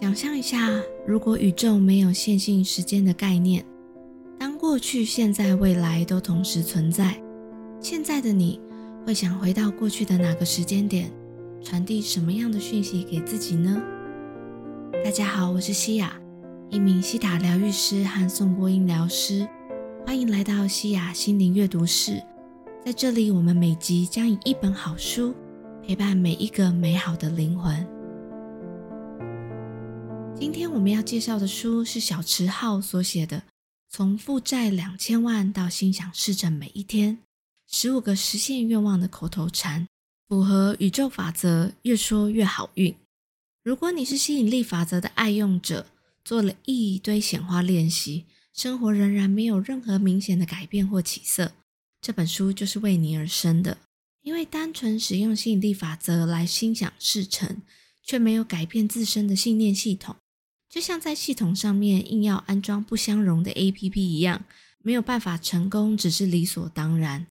想象一下，如果宇宙没有线性时间的概念，当过去、现在、未来都同时存在，现在的你会想回到过去的哪个时间点，传递什么样的讯息给自己呢？大家好，我是西雅，一名西塔疗愈师和颂波音疗师，欢迎来到西雅心灵阅读室。在这里，我们每集将以一本好书陪伴每一个美好的灵魂。今天我们要介绍的书是小池浩所写的《从负债两千万到心想事成每一天：十五个实现愿望的口头禅》，符合宇宙法则，越说越好运。如果你是吸引力法则的爱用者，做了一堆显化练习，生活仍然没有任何明显的改变或起色，这本书就是为你而生的。因为单纯使用吸引力法则来心想事成，却没有改变自身的信念系统。就像在系统上面硬要安装不相容的 APP 一样，没有办法成功，只是理所当然。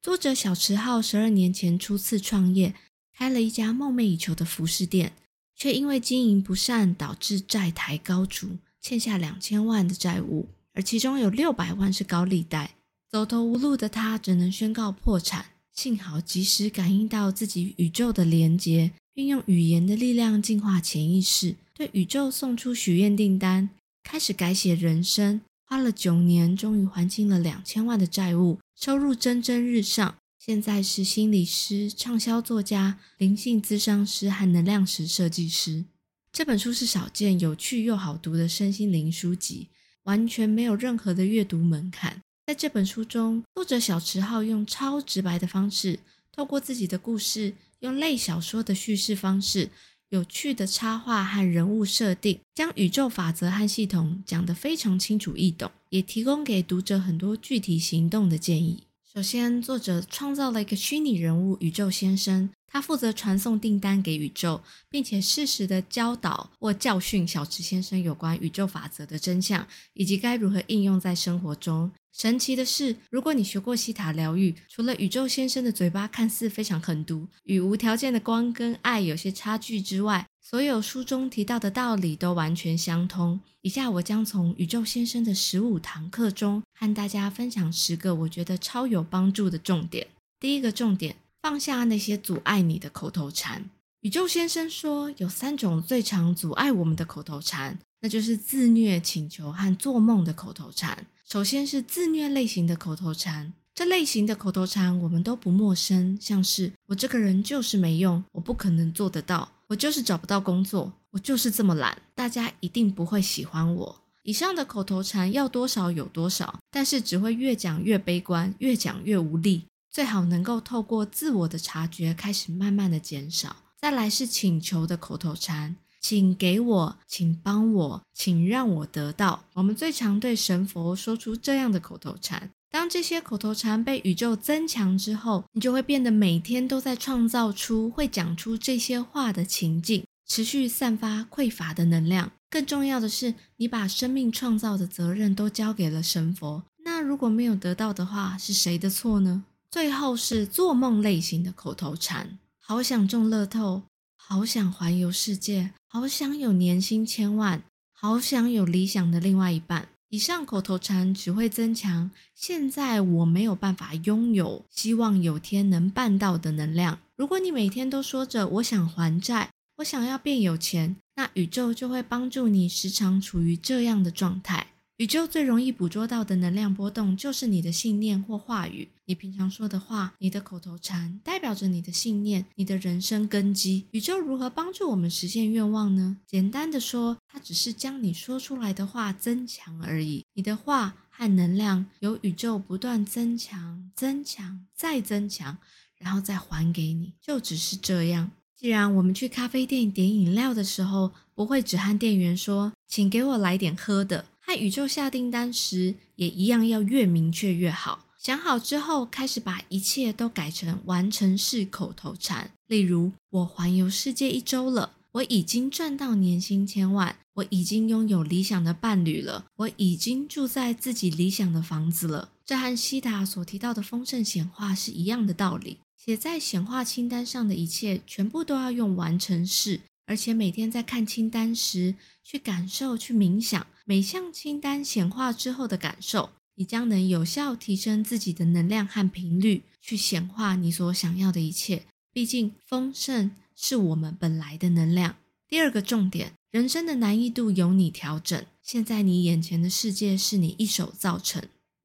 作者小池浩十二年前初次创业，开了一家梦寐以求的服饰店，却因为经营不善，导致债台高筑，欠下两千万的债务，而其中有六百万是高利贷。走投无路的他，只能宣告破产。幸好及时感应到自己宇宙的连结，运用语言的力量净化潜意识。对宇宙送出许愿订单，开始改写人生，花了九年，终于还清了两千万的债务，收入蒸蒸日上。现在是心理师、畅销作家、灵性咨商师和能量石设计师。这本书是少见、有趣又好读的身心灵书籍，完全没有任何的阅读门槛。在这本书中，作者小池浩用超直白的方式，透过自己的故事，用类小说的叙事方式。有趣的插画和人物设定，将宇宙法则和系统讲得非常清楚易懂，也提供给读者很多具体行动的建议。首先，作者创造了一个虚拟人物——宇宙先生，他负责传送订单给宇宙，并且适时的教导或教训小池先生有关宇宙法则的真相，以及该如何应用在生活中。神奇的是，如果你学过西塔疗愈，除了宇宙先生的嘴巴看似非常狠毒，与无条件的光跟爱有些差距之外，所有书中提到的道理都完全相通。以下我将从宇宙先生的十五堂课中，和大家分享十个我觉得超有帮助的重点。第一个重点，放下那些阻碍你的口头禅。宇宙先生说，有三种最常阻碍我们的口头禅，那就是自虐、请求和做梦的口头禅。首先是自虐类型的口头禅，这类型的口头禅我们都不陌生，像是我这个人就是没用，我不可能做得到，我就是找不到工作，我就是这么懒，大家一定不会喜欢我。以上的口头禅要多少有多少，但是只会越讲越悲观，越讲越无力。最好能够透过自我的察觉，开始慢慢的减少。再来是请求的口头禅。请给我，请帮我，请让我得到。我们最常对神佛说出这样的口头禅。当这些口头禅被宇宙增强之后，你就会变得每天都在创造出会讲出这些话的情境，持续散发匮乏的能量。更重要的是，你把生命创造的责任都交给了神佛。那如果没有得到的话，是谁的错呢？最后是做梦类型的口头禅，好想中乐透。好想环游世界，好想有年薪千万，好想有理想的另外一半。以上口头禅只会增强现在我没有办法拥有，希望有天能办到的能量。如果你每天都说着我想还债，我想要变有钱，那宇宙就会帮助你时常处于这样的状态。宇宙最容易捕捉到的能量波动，就是你的信念或话语。你平常说的话，你的口头禅，代表着你的信念，你的人生根基。宇宙如何帮助我们实现愿望呢？简单的说，它只是将你说出来的话增强而已。你的话和能量由宇宙不断增强、增强、再增强，然后再还给你，就只是这样。既然我们去咖啡店点饮料的时候，不会只和店员说，请给我来点喝的。和宇宙下订单时也一样，要越明确越好。想好之后，开始把一切都改成完成式口头禅。例如，我环游世界一周了，我已经赚到年薪千万，我已经拥有理想的伴侣了，我已经住在自己理想的房子了。这和西塔所提到的丰盛显化是一样的道理。写在显化清单上的一切，全部都要用完成式。而且每天在看清单时，去感受、去冥想每项清单显化之后的感受，你将能有效提升自己的能量和频率，去显化你所想要的一切。毕竟，丰盛是我们本来的能量。第二个重点，人生的难易度由你调整。现在你眼前的世界是你一手造成。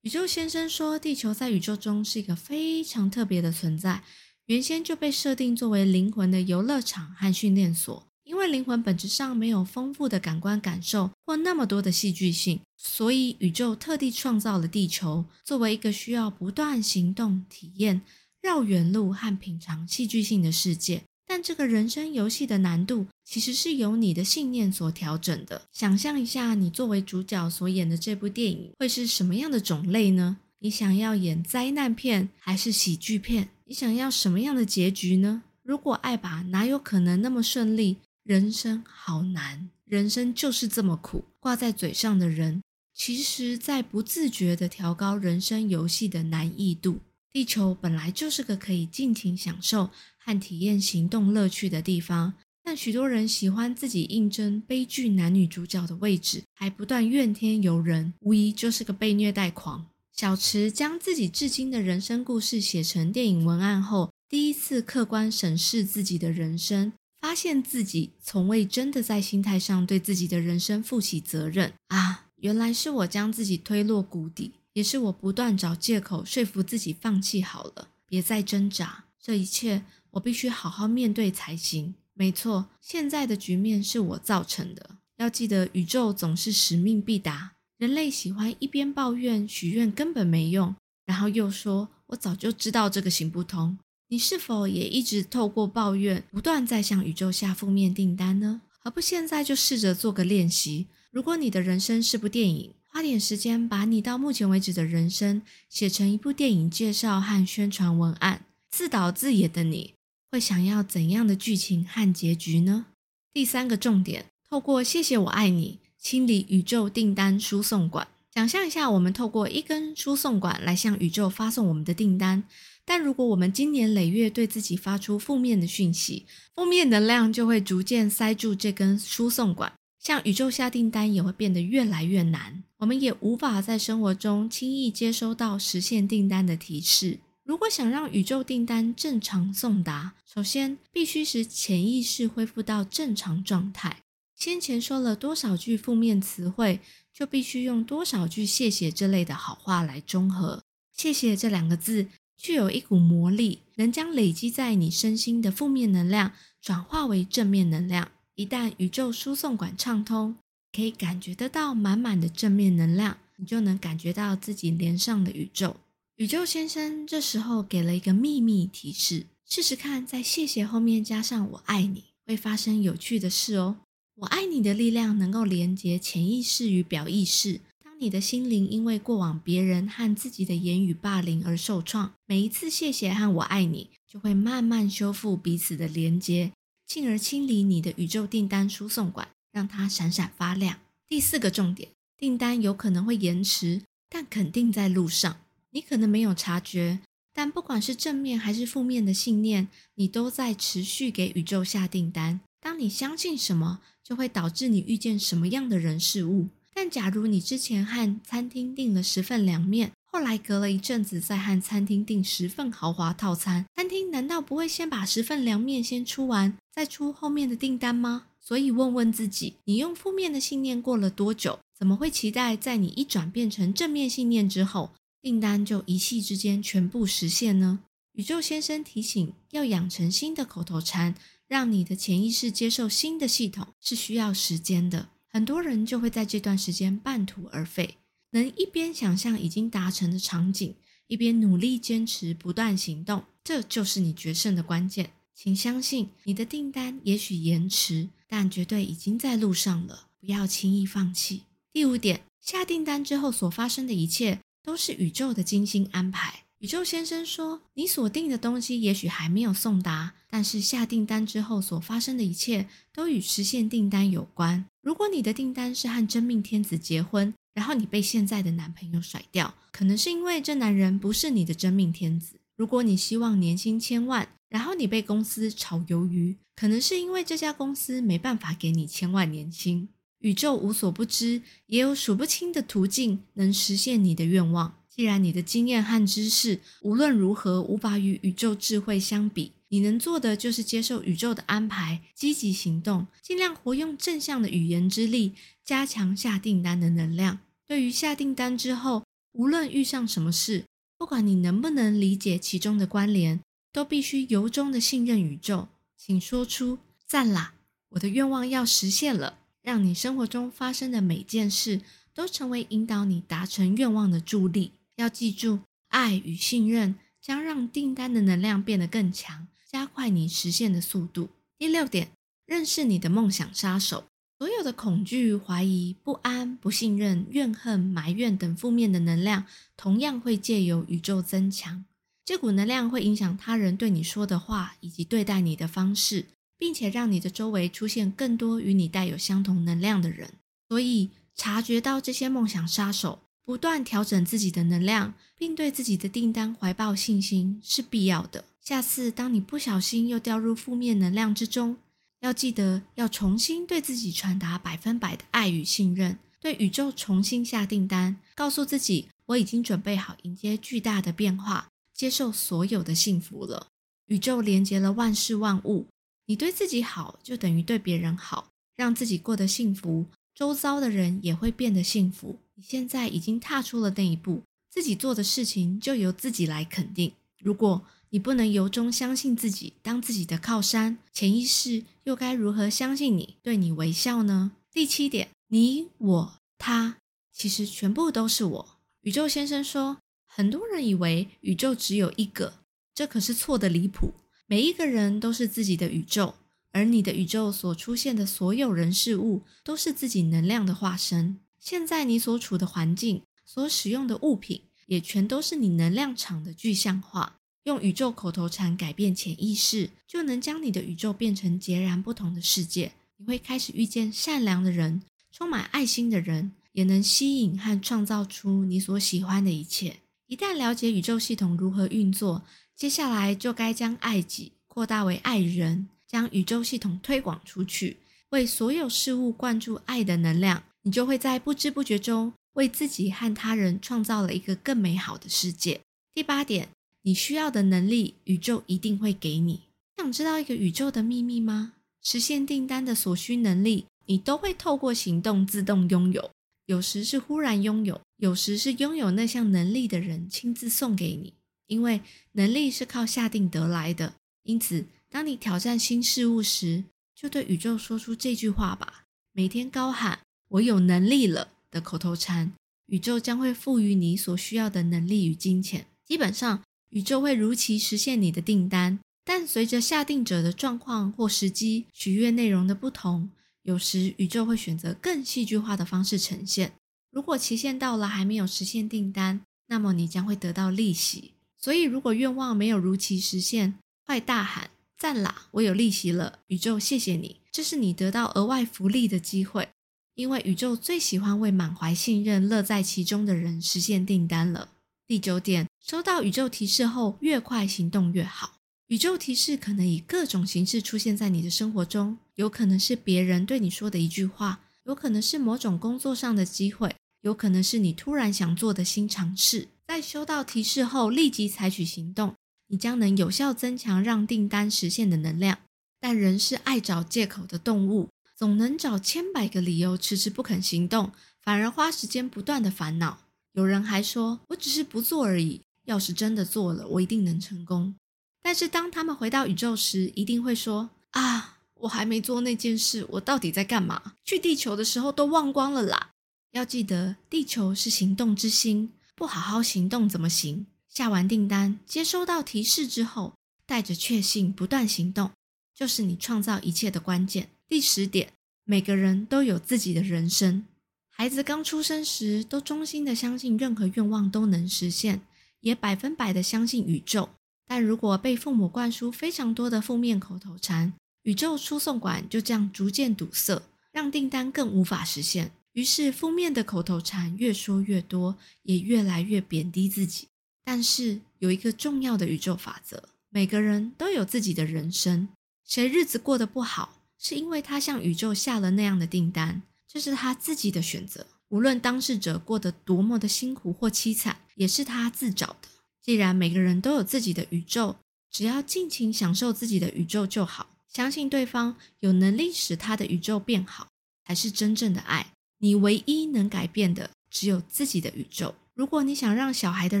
宇宙先生说，地球在宇宙中是一个非常特别的存在。原先就被设定作为灵魂的游乐场和训练所，因为灵魂本质上没有丰富的感官感受或那么多的戏剧性，所以宇宙特地创造了地球，作为一个需要不断行动、体验、绕远路和品尝戏剧性的世界。但这个人生游戏的难度其实是由你的信念所调整的。想象一下，你作为主角所演的这部电影会是什么样的种类呢？你想要演灾难片还是喜剧片？你想要什么样的结局呢？如果爱吧，哪有可能那么顺利？人生好难，人生就是这么苦。挂在嘴上的人，其实在不自觉地调高人生游戏的难易度。地球本来就是个可以尽情享受和体验行动乐趣的地方，但许多人喜欢自己应征悲剧男女主角的位置，还不断怨天尤人，无疑就是个被虐待狂。小池将自己至今的人生故事写成电影文案后，第一次客观审视自己的人生，发现自己从未真的在心态上对自己的人生负起责任啊！原来是我将自己推落谷底，也是我不断找借口说服自己放弃好了，别再挣扎。这一切我必须好好面对才行。没错，现在的局面是我造成的。要记得，宇宙总是使命必达。人类喜欢一边抱怨许愿根本没用，然后又说“我早就知道这个行不通”。你是否也一直透过抱怨，不断在向宇宙下负面订单呢？何不现在就试着做个练习？如果你的人生是部电影，花点时间把你到目前为止的人生写成一部电影介绍和宣传文案，自导自演的你会想要怎样的剧情和结局呢？第三个重点，透过“谢谢我爱你”。清理宇宙订单输送管。想象一下，我们透过一根输送管来向宇宙发送我们的订单。但如果我们经年累月对自己发出负面的讯息，负面能量就会逐渐塞住这根输送管，向宇宙下订单也会变得越来越难。我们也无法在生活中轻易接收到实现订单的提示。如果想让宇宙订单正常送达，首先必须使潜意识恢复到正常状态。先前说了多少句负面词汇，就必须用多少句谢谢这类的好话来中和。谢谢这两个字具有一股魔力，能将累积在你身心的负面能量转化为正面能量。一旦宇宙输送管畅通，可以感觉得到满满的正面能量，你就能感觉到自己连上了宇宙。宇宙先生这时候给了一个秘密提示：试试看，在谢谢后面加上“我爱你”，会发生有趣的事哦。我爱你的力量能够连接潜意识与表意识。当你的心灵因为过往别人和自己的言语霸凌而受创，每一次谢谢和我爱你，就会慢慢修复彼此的连接，进而清理你的宇宙订单输送管，让它闪闪发亮。第四个重点，订单有可能会延迟，但肯定在路上。你可能没有察觉，但不管是正面还是负面的信念，你都在持续给宇宙下订单。当你相信什么，就会导致你遇见什么样的人事物。但假如你之前和餐厅订了十份凉面，后来隔了一阵子再和餐厅订十份豪华套餐，餐厅难道不会先把十份凉面先出完，再出后面的订单吗？所以问问自己，你用负面的信念过了多久？怎么会期待在你一转变成正面信念之后，订单就一气之间全部实现呢？宇宙先生提醒，要养成新的口头禅。让你的潜意识接受新的系统是需要时间的，很多人就会在这段时间半途而废。能一边想象已经达成的场景，一边努力坚持不断行动，这就是你决胜的关键。请相信，你的订单也许延迟，但绝对已经在路上了。不要轻易放弃。第五点，下订单之后所发生的一切，都是宇宙的精心安排。宇宙先生说：“你所订的东西也许还没有送达，但是下订单之后所发生的一切都与实现订单有关。如果你的订单是和真命天子结婚，然后你被现在的男朋友甩掉，可能是因为这男人不是你的真命天子。如果你希望年薪千万，然后你被公司炒鱿鱼，可能是因为这家公司没办法给你千万年薪。宇宙无所不知，也有数不清的途径能实现你的愿望。既然你的经验和知识无论如何无法与宇宙智慧相比，你能做的就是接受宇宙的安排，积极行动，尽量活用正向的语言之力，加强下订单的能量。对于下订单之后，无论遇上什么事，不管你能不能理解其中的关联，都必须由衷的信任宇宙。请说出“赞啦，我的愿望要实现了”。让你生活中发生的每件事都成为引导你达成愿望的助力。要记住，爱与信任将让订单的能量变得更强，加快你实现的速度。第六点，认识你的梦想杀手。所有的恐惧、怀疑、不安、不信任、怨恨、埋怨等负面的能量，同样会借由宇宙增强。这股能量会影响他人对你说的话，以及对待你的方式。并且让你的周围出现更多与你带有相同能量的人，所以察觉到这些梦想杀手，不断调整自己的能量，并对自己的订单怀抱信心是必要的。下次当你不小心又掉入负面能量之中，要记得要重新对自己传达百分百的爱与信任，对宇宙重新下订单，告诉自己我已经准备好迎接巨大的变化，接受所有的幸福了。宇宙连接了万事万物。你对自己好，就等于对别人好，让自己过得幸福，周遭的人也会变得幸福。你现在已经踏出了那一步，自己做的事情就由自己来肯定。如果你不能由衷相信自己，当自己的靠山，潜意识又该如何相信你，对你微笑呢？第七点，你、我、他，其实全部都是我。宇宙先生说，很多人以为宇宙只有一个，这可是错的离谱。每一个人都是自己的宇宙，而你的宇宙所出现的所有人事物都是自己能量的化身。现在你所处的环境、所使用的物品，也全都是你能量场的具象化。用宇宙口头禅改变潜意识，就能将你的宇宙变成截然不同的世界。你会开始遇见善良的人，充满爱心的人，也能吸引和创造出你所喜欢的一切。一旦了解宇宙系统如何运作，接下来就该将爱己扩大为爱人，将宇宙系统推广出去，为所有事物灌注爱的能量。你就会在不知不觉中为自己和他人创造了一个更美好的世界。第八点，你需要的能力，宇宙一定会给你。想知道一个宇宙的秘密吗？实现订单的所需能力，你都会透过行动自动拥有。有时是忽然拥有，有时是拥有那项能力的人亲自送给你。因为能力是靠下定得来的，因此，当你挑战新事物时，就对宇宙说出这句话吧。每天高喊“我有能力了”的口头禅，宇宙将会赋予你所需要的能力与金钱。基本上，宇宙会如期实现你的订单，但随着下定者的状况或时机、许愿内容的不同，有时宇宙会选择更戏剧化的方式呈现。如果期限到了还没有实现订单，那么你将会得到利息。所以，如果愿望没有如期实现，快大喊赞啦！我有利息了，宇宙谢谢你，这是你得到额外福利的机会。因为宇宙最喜欢为满怀信任、乐在其中的人实现订单了。第九点，收到宇宙提示后，越快行动越好。宇宙提示可能以各种形式出现在你的生活中，有可能是别人对你说的一句话，有可能是某种工作上的机会，有可能是你突然想做的新尝试。在收到提示后立即采取行动，你将能有效增强让订单实现的能量。但人是爱找借口的动物，总能找千百个理由迟迟不肯行动，反而花时间不断的烦恼。有人还说：“我只是不做而已，要是真的做了，我一定能成功。”但是当他们回到宇宙时，一定会说：“啊，我还没做那件事，我到底在干嘛？去地球的时候都忘光了啦！”要记得，地球是行动之心。不好好行动怎么行？下完订单，接收到提示之后，带着确信不断行动，就是你创造一切的关键。第十点，每个人都有自己的人生。孩子刚出生时，都衷心的相信任何愿望都能实现，也百分百的相信宇宙。但如果被父母灌输非常多的负面口头禅，宇宙输送管就这样逐渐堵塞，让订单更无法实现。于是，负面的口头禅越说越多，也越来越贬低自己。但是，有一个重要的宇宙法则：每个人都有自己的人生，谁日子过得不好，是因为他向宇宙下了那样的订单，这是他自己的选择。无论当事者过得多么的辛苦或凄惨，也是他自找的。既然每个人都有自己的宇宙，只要尽情享受自己的宇宙就好。相信对方有能力使他的宇宙变好，才是真正的爱。你唯一能改变的只有自己的宇宙。如果你想让小孩的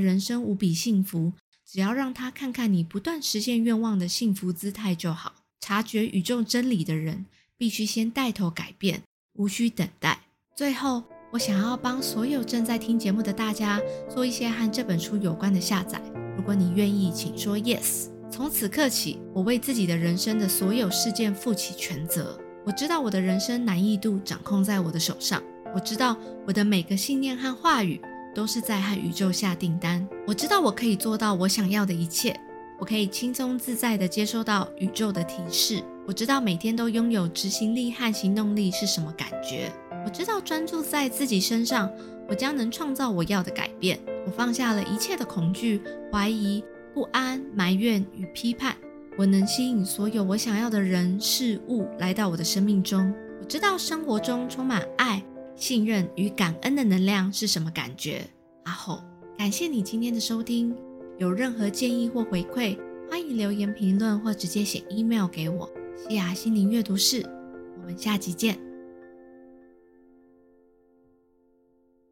人生无比幸福，只要让他看看你不断实现愿望的幸福姿态就好。察觉宇宙真理的人，必须先带头改变，无需等待。最后，我想要帮所有正在听节目的大家做一些和这本书有关的下载。如果你愿意，请说 yes。从此刻起，我为自己的人生的所有事件负起全责。我知道我的人生难易度掌控在我的手上。我知道我的每个信念和话语都是在和宇宙下订单。我知道我可以做到我想要的一切。我可以轻松自在地接收到宇宙的提示。我知道每天都拥有执行力和行动力是什么感觉。我知道专注在自己身上，我将能创造我要的改变。我放下了一切的恐惧、怀疑。不安、埋怨与批判，我能吸引所有我想要的人事物来到我的生命中。我知道生活中充满爱、信任与感恩的能量是什么感觉。阿后，感谢你今天的收听。有任何建议或回馈，欢迎留言评论或直接写 email 给我。西雅心灵阅读室，我们下集见。